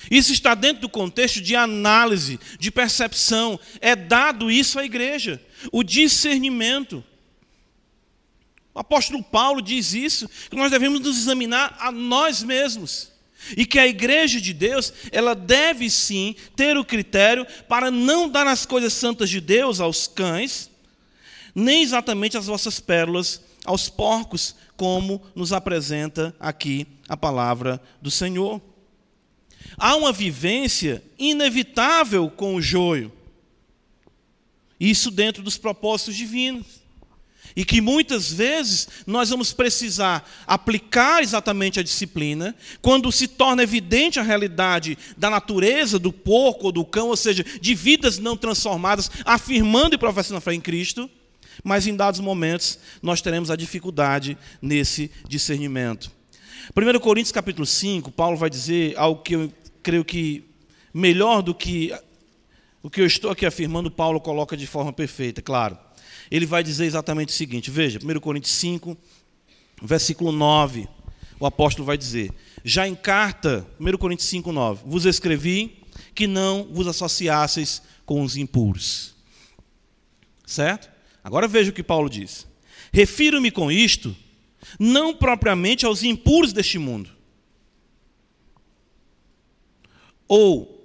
Isso está dentro do contexto de análise, de percepção. É dado isso à igreja, o discernimento. O apóstolo Paulo diz isso, que nós devemos nos examinar a nós mesmos. E que a igreja de Deus, ela deve sim ter o critério para não dar as coisas santas de Deus aos cães, nem exatamente as vossas pérolas aos porcos, como nos apresenta aqui a palavra do Senhor. Há uma vivência inevitável com o joio. Isso dentro dos propósitos divinos. E que muitas vezes nós vamos precisar aplicar exatamente a disciplina, quando se torna evidente a realidade da natureza do porco ou do cão, ou seja, de vidas não transformadas, afirmando e professando a fé em Cristo, mas em dados momentos nós teremos a dificuldade nesse discernimento. 1 Coríntios capítulo 5, Paulo vai dizer algo que eu creio que melhor do que o que eu estou aqui afirmando, Paulo coloca de forma perfeita, claro ele vai dizer exatamente o seguinte: veja, 1 Coríntios 5, versículo 9, o apóstolo vai dizer: Já em carta, 1 Coríntios 5, 9, vos escrevi que não vos associasseis com os impuros. Certo? Agora veja o que Paulo diz. Refiro-me com isto, não propriamente aos impuros deste mundo, ou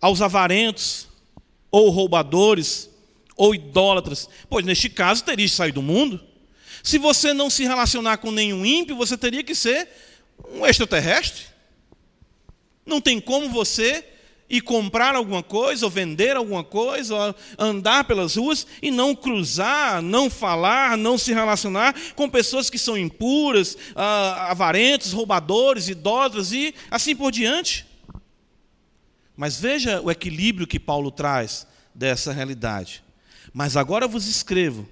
aos avarentos, ou roubadores, ou idólatras. Pois neste caso teria saído do mundo. Se você não se relacionar com nenhum ímpio, você teria que ser um extraterrestre. Não tem como você ir comprar alguma coisa, ou vender alguma coisa, ou andar pelas ruas e não cruzar, não falar, não se relacionar com pessoas que são impuras, ah, avarentos, roubadores, idólatras e assim por diante. Mas veja o equilíbrio que Paulo traz dessa realidade. Mas agora vos escrevo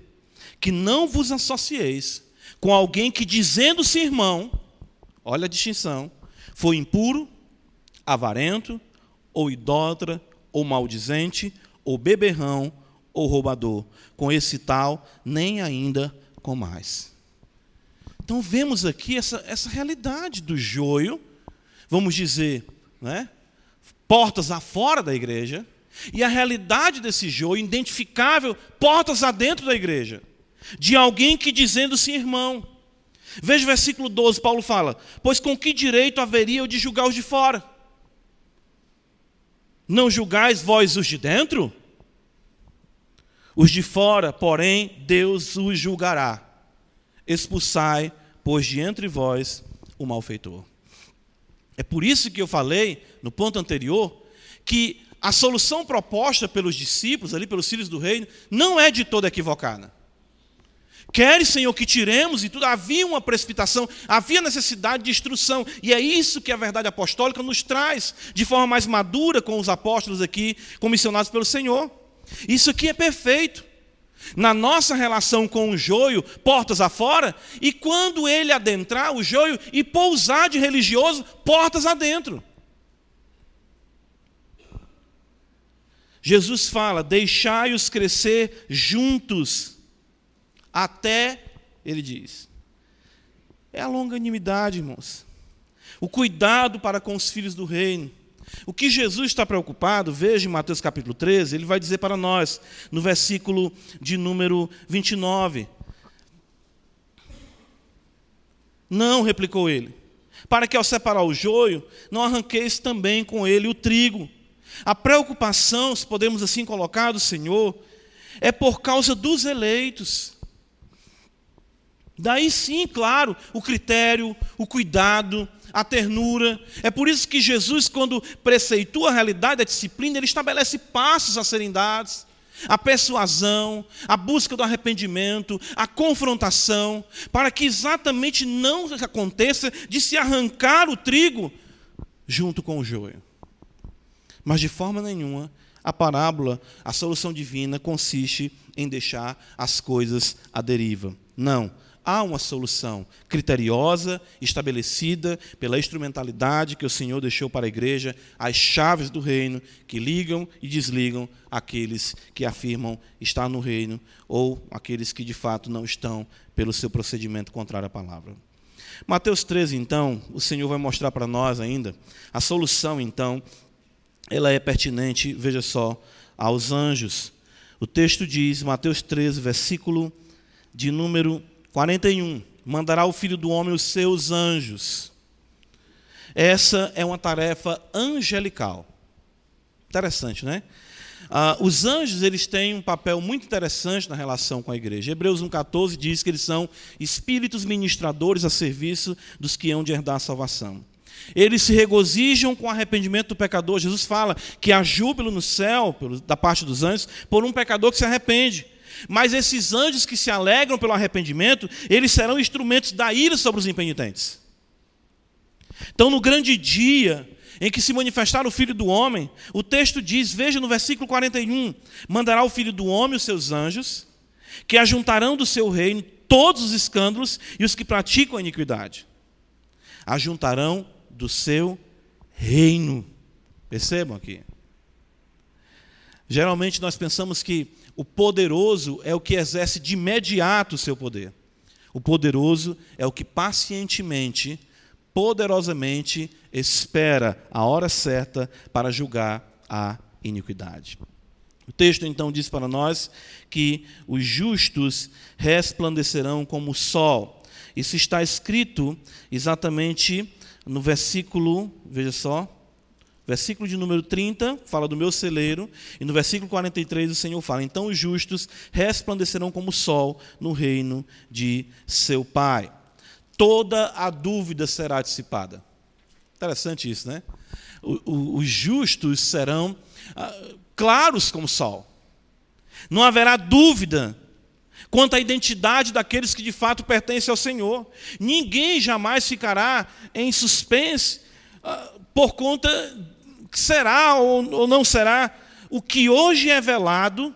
que não vos associeis com alguém que, dizendo-se irmão, olha a distinção, foi impuro, avarento, ou idólatra, ou maldizente, ou beberrão, ou roubador. Com esse tal, nem ainda com mais. Então vemos aqui essa, essa realidade do joio, vamos dizer, né? portas afora da igreja, e a realidade desse joio, identificável, portas adentro da igreja, de alguém que dizendo-se irmão. Veja o versículo 12, Paulo fala: Pois com que direito haveria eu de julgar os de fora? Não julgais vós os de dentro? Os de fora, porém, Deus os julgará. Expulsai, pois de entre vós, o malfeitor. É por isso que eu falei, no ponto anterior, que a solução proposta pelos discípulos, ali pelos filhos do reino, não é de toda equivocada. Queres, Senhor, que tiremos e tudo. Havia uma precipitação, havia necessidade de instrução. E é isso que a verdade apostólica nos traz, de forma mais madura, com os apóstolos aqui, comissionados pelo Senhor. Isso aqui é perfeito. Na nossa relação com o joio, portas afora, e quando ele adentrar o joio e pousar de religioso, portas adentro. Jesus fala: deixai-os crescer juntos, até, ele diz, é a longanimidade, irmãos, o cuidado para com os filhos do reino. O que Jesus está preocupado, veja em Mateus capítulo 13, ele vai dizer para nós, no versículo de número 29. Não, replicou ele, para que ao separar o joio, não arranqueis também com ele o trigo. A preocupação, se podemos assim colocar, do Senhor, é por causa dos eleitos. Daí sim, claro, o critério, o cuidado, a ternura. É por isso que Jesus, quando preceitua a realidade da disciplina, ele estabelece passos a serem dados. A persuasão, a busca do arrependimento, a confrontação, para que exatamente não aconteça de se arrancar o trigo junto com o joio. Mas de forma nenhuma a parábola, a solução divina consiste em deixar as coisas à deriva. Não. Há uma solução criteriosa, estabelecida pela instrumentalidade que o Senhor deixou para a igreja, as chaves do reino que ligam e desligam aqueles que afirmam estar no reino ou aqueles que de fato não estão pelo seu procedimento contrário à palavra. Mateus 13, então, o Senhor vai mostrar para nós ainda a solução, então, ela é pertinente, veja só, aos anjos. O texto diz, Mateus 13, versículo de número 41. Mandará o filho do homem os seus anjos. Essa é uma tarefa angelical. Interessante, né? Ah, os anjos eles têm um papel muito interessante na relação com a igreja. Hebreus 1,14 diz que eles são espíritos ministradores a serviço dos que hão de herdar a salvação. Eles se regozijam com o arrependimento do pecador. Jesus fala que há júbilo no céu, da parte dos anjos, por um pecador que se arrepende. Mas esses anjos que se alegram pelo arrependimento, eles serão instrumentos da ira sobre os impenitentes. Então, no grande dia em que se manifestar o Filho do Homem, o texto diz, veja no versículo 41, mandará o Filho do Homem os seus anjos, que ajuntarão do seu reino todos os escândalos e os que praticam a iniquidade. Ajuntarão do seu reino. Percebam aqui. Geralmente nós pensamos que o poderoso é o que exerce de imediato o seu poder. O poderoso é o que pacientemente, poderosamente espera a hora certa para julgar a iniquidade. O texto então diz para nós que os justos resplandecerão como o sol. Isso está escrito exatamente no versículo, veja só, versículo de número 30 fala do meu celeiro, e no versículo 43 o Senhor fala: Então os justos resplandecerão como o sol no reino de seu Pai. Toda a dúvida será dissipada. Interessante isso, né? os justos serão ah, claros como o sol. Não haverá dúvida quanto à identidade daqueles que de fato pertencem ao Senhor. Ninguém jamais ficará em suspense uh, por conta será ou, não será. O que hoje é velado,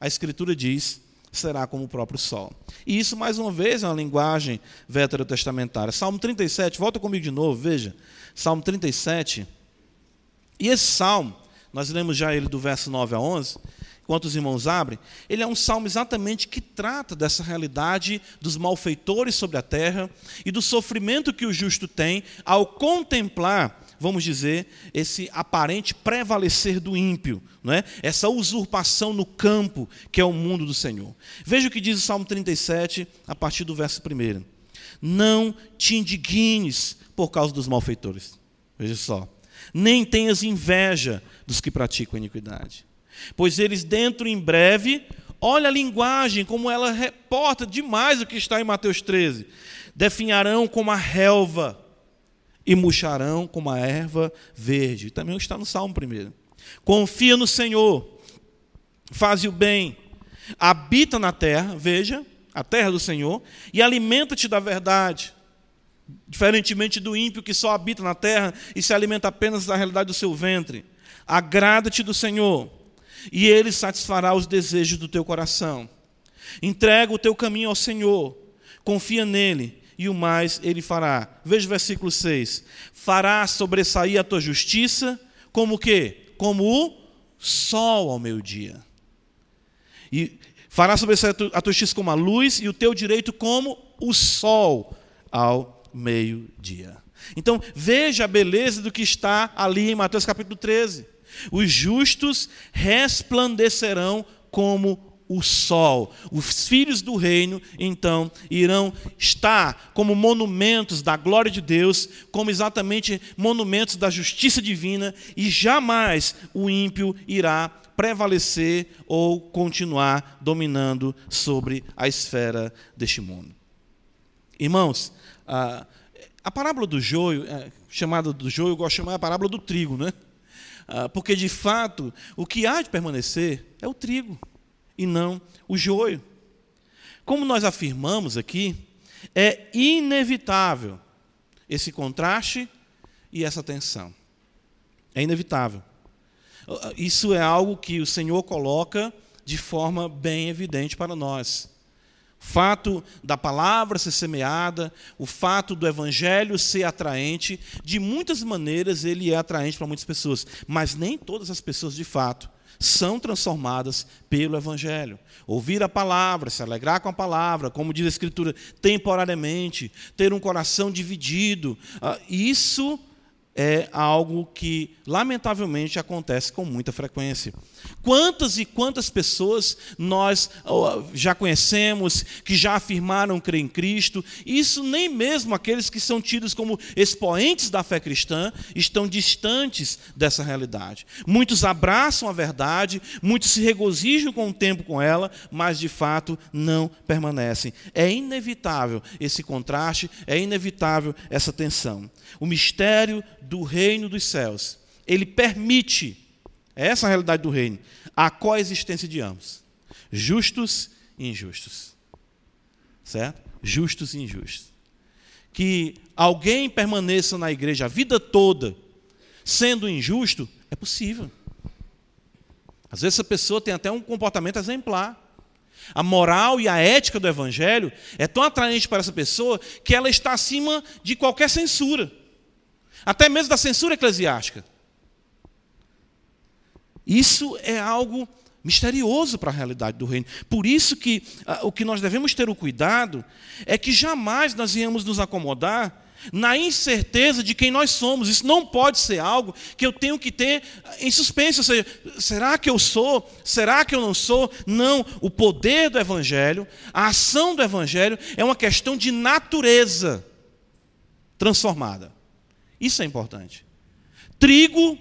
a Escritura diz, será como o próprio sol. E isso, mais uma vez, é uma linguagem veterotestamentária. Salmo 37, volta comigo de novo, veja. Salmo 37. E esse salmo, nós lemos já ele do verso 9 a 11 enquanto os irmãos abrem, ele é um salmo exatamente que trata dessa realidade dos malfeitores sobre a terra e do sofrimento que o justo tem ao contemplar, vamos dizer, esse aparente prevalecer do ímpio, não é? essa usurpação no campo que é o mundo do Senhor. Veja o que diz o Salmo 37, a partir do verso 1. Não te indignes por causa dos malfeitores. Veja só. Nem tenhas inveja dos que praticam iniquidade Pois eles dentro em breve, olha a linguagem, como ela reporta demais o que está em Mateus 13. Definharão como a relva e murcharão como a erva verde. Também está no Salmo primeiro. Confia no Senhor, faz o bem, habita na terra, veja, a terra do Senhor, e alimenta-te da verdade. Diferentemente do ímpio que só habita na terra e se alimenta apenas da realidade do seu ventre. Agrada-te do Senhor e Ele satisfará os desejos do teu coração. Entrega o teu caminho ao Senhor, confia nele, e o mais Ele fará. Veja o versículo 6. Fará sobressair a tua justiça como o quê? Como o sol ao meio-dia. E fará sobressair a tua justiça como a luz, e o teu direito como o sol ao meio-dia. Então, veja a beleza do que está ali em Mateus capítulo 13. Os justos resplandecerão como o sol. Os filhos do reino, então, irão estar como monumentos da glória de Deus, como exatamente monumentos da justiça divina, e jamais o ímpio irá prevalecer ou continuar dominando sobre a esfera deste mundo. Irmãos, a, a parábola do joio, é, chamada do joio, eu gosto de chamar a parábola do trigo, né? Ah, porque de fato o que há de permanecer é o trigo e não o joio. Como nós afirmamos aqui, é inevitável esse contraste e essa tensão. É inevitável. Isso é algo que o Senhor coloca de forma bem evidente para nós. fato da palavra ser semeada, o fato do evangelho ser atraente, de muitas maneiras ele é atraente para muitas pessoas, mas nem todas as pessoas de fato são transformadas pelo evangelho. Ouvir a palavra, se alegrar com a palavra, como diz a escritura, temporariamente, ter um coração dividido, ah, isso é algo que, lamentavelmente, acontece com muita frequência. Quantas e quantas pessoas nós já conhecemos, que já afirmaram crer em Cristo, isso nem mesmo aqueles que são tidos como expoentes da fé cristã estão distantes dessa realidade. Muitos abraçam a verdade, muitos se regozijam com o tempo com ela, mas de fato não permanecem. É inevitável esse contraste, é inevitável essa tensão. O mistério do reino dos céus, ele permite é essa a realidade do reino. A coexistência de ambos. Justos e injustos. Certo? Justos e injustos. Que alguém permaneça na igreja a vida toda sendo injusto, é possível. Às vezes essa pessoa tem até um comportamento exemplar. A moral e a ética do evangelho é tão atraente para essa pessoa que ela está acima de qualquer censura. Até mesmo da censura eclesiástica. Isso é algo misterioso para a realidade do reino. Por isso que ah, o que nós devemos ter o cuidado é que jamais nós viemos nos acomodar na incerteza de quem nós somos. Isso não pode ser algo que eu tenho que ter em suspense, ou seja, será que eu sou? Será que eu não sou? Não, o poder do evangelho, a ação do evangelho é uma questão de natureza transformada. Isso é importante. Trigo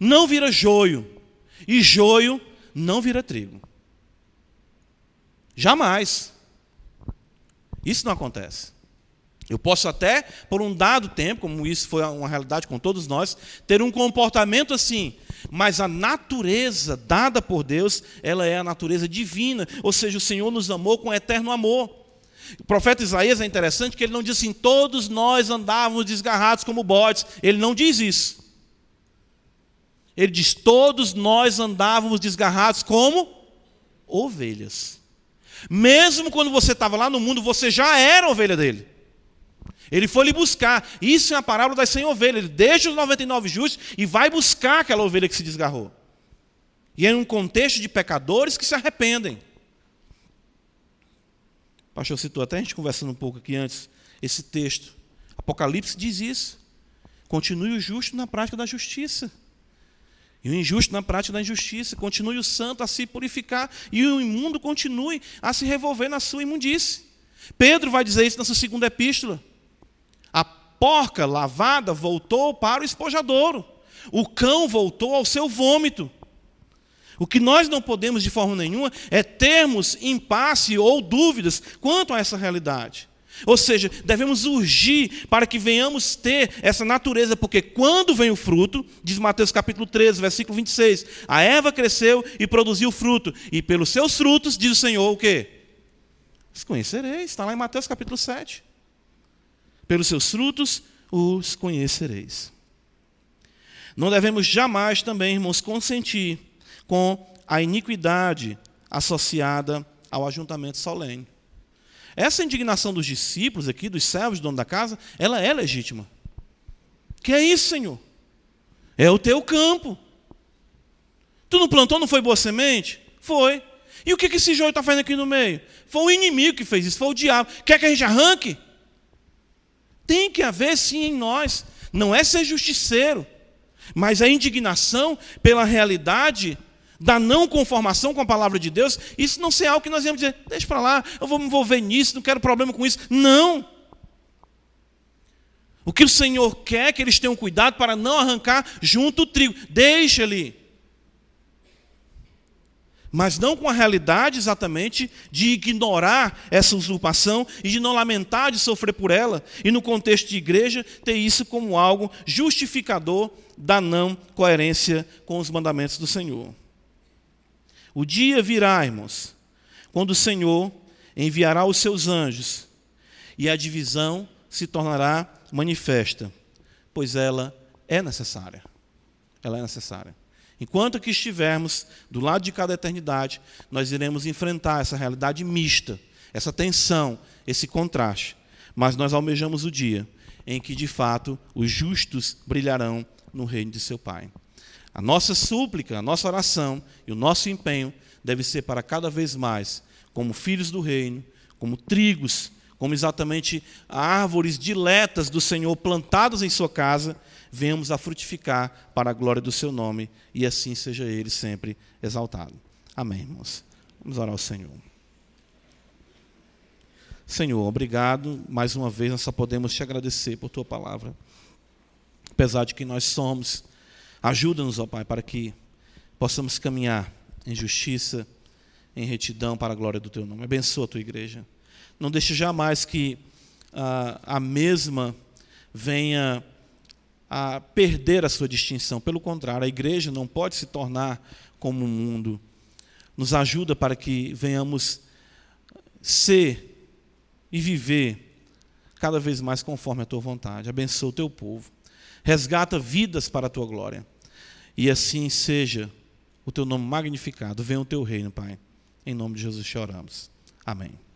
não vira joio e joio não vira trigo. Jamais. Isso não acontece. Eu posso até, por um dado tempo, como isso foi uma realidade com todos nós, ter um comportamento assim, mas a natureza dada por Deus, ela é a natureza divina, ou seja, o Senhor nos amou com eterno amor. O profeta Isaías é interessante que ele não diz assim: todos nós andávamos desgarrados como bodes. Ele não diz isso. Ele diz: Todos nós andávamos desgarrados como ovelhas. Mesmo quando você estava lá no mundo, você já era ovelha dele. Ele foi lhe buscar. Isso é a parábola das 100 ovelhas. Ele deixa os 99 justos e vai buscar aquela ovelha que se desgarrou. E é um contexto de pecadores que se arrependem. Pastor citou até a gente conversando um pouco aqui antes, esse texto. Apocalipse diz isso. Continue o justo na prática da justiça. E o injusto na prática da injustiça, continue o santo a se purificar, e o imundo continue a se revolver na sua imundície. Pedro vai dizer isso na sua segunda epístola. A porca lavada voltou para o espojadouro, o cão voltou ao seu vômito. O que nós não podemos de forma nenhuma é termos impasse ou dúvidas quanto a essa realidade. Ou seja, devemos urgir para que venhamos ter essa natureza, porque quando vem o fruto, diz Mateus capítulo 13, versículo 26, a erva cresceu e produziu fruto, e pelos seus frutos, diz o Senhor, o quê? Os conhecereis, está lá em Mateus capítulo 7. Pelos seus frutos os conhecereis. Não devemos jamais também, irmãos, consentir com a iniquidade associada ao ajuntamento solene. Essa indignação dos discípulos aqui, dos servos do dono da casa, ela é legítima. Que é isso, Senhor? É o teu campo. Tu não plantou, não foi boa semente? Foi. E o que esse joio está fazendo aqui no meio? Foi o inimigo que fez isso, foi o diabo. Quer que a gente arranque? Tem que haver sim em nós. Não é ser justiceiro, mas a indignação pela realidade da não conformação com a palavra de Deus, isso não ser algo que nós íamos dizer, deixa para lá, eu vou me envolver nisso, não quero problema com isso. Não. O que o Senhor quer é que eles tenham cuidado para não arrancar junto o trigo. Deixa ali. Mas não com a realidade exatamente de ignorar essa usurpação e de não lamentar de sofrer por ela, e no contexto de igreja, ter isso como algo justificador da não coerência com os mandamentos do Senhor. O dia virá, irmãos, quando o Senhor enviará os seus anjos e a divisão se tornará manifesta, pois ela é necessária. Ela é necessária. Enquanto que estivermos do lado de cada eternidade, nós iremos enfrentar essa realidade mista, essa tensão, esse contraste. Mas nós almejamos o dia em que, de fato, os justos brilharão no reino de seu Pai. A nossa súplica, a nossa oração e o nosso empenho deve ser para cada vez mais, como filhos do reino, como trigos, como exatamente árvores diletas do Senhor plantadas em sua casa, venhamos a frutificar para a glória do seu nome e assim seja ele sempre exaltado. Amém, irmãos. Vamos orar ao Senhor. Senhor, obrigado. Mais uma vez nós só podemos te agradecer por tua palavra. Apesar de que nós somos, ajuda-nos, ó Pai, para que possamos caminhar em justiça, em retidão para a glória do teu nome. Abençoa a tua igreja. Não deixe jamais que ah, a mesma venha a perder a sua distinção. Pelo contrário, a igreja não pode se tornar como o mundo. Nos ajuda para que venhamos ser e viver cada vez mais conforme a tua vontade. Abençoa o teu povo. Resgata vidas para a tua glória. E assim seja o teu nome magnificado. Venha o teu reino, Pai. Em nome de Jesus choramos. Amém.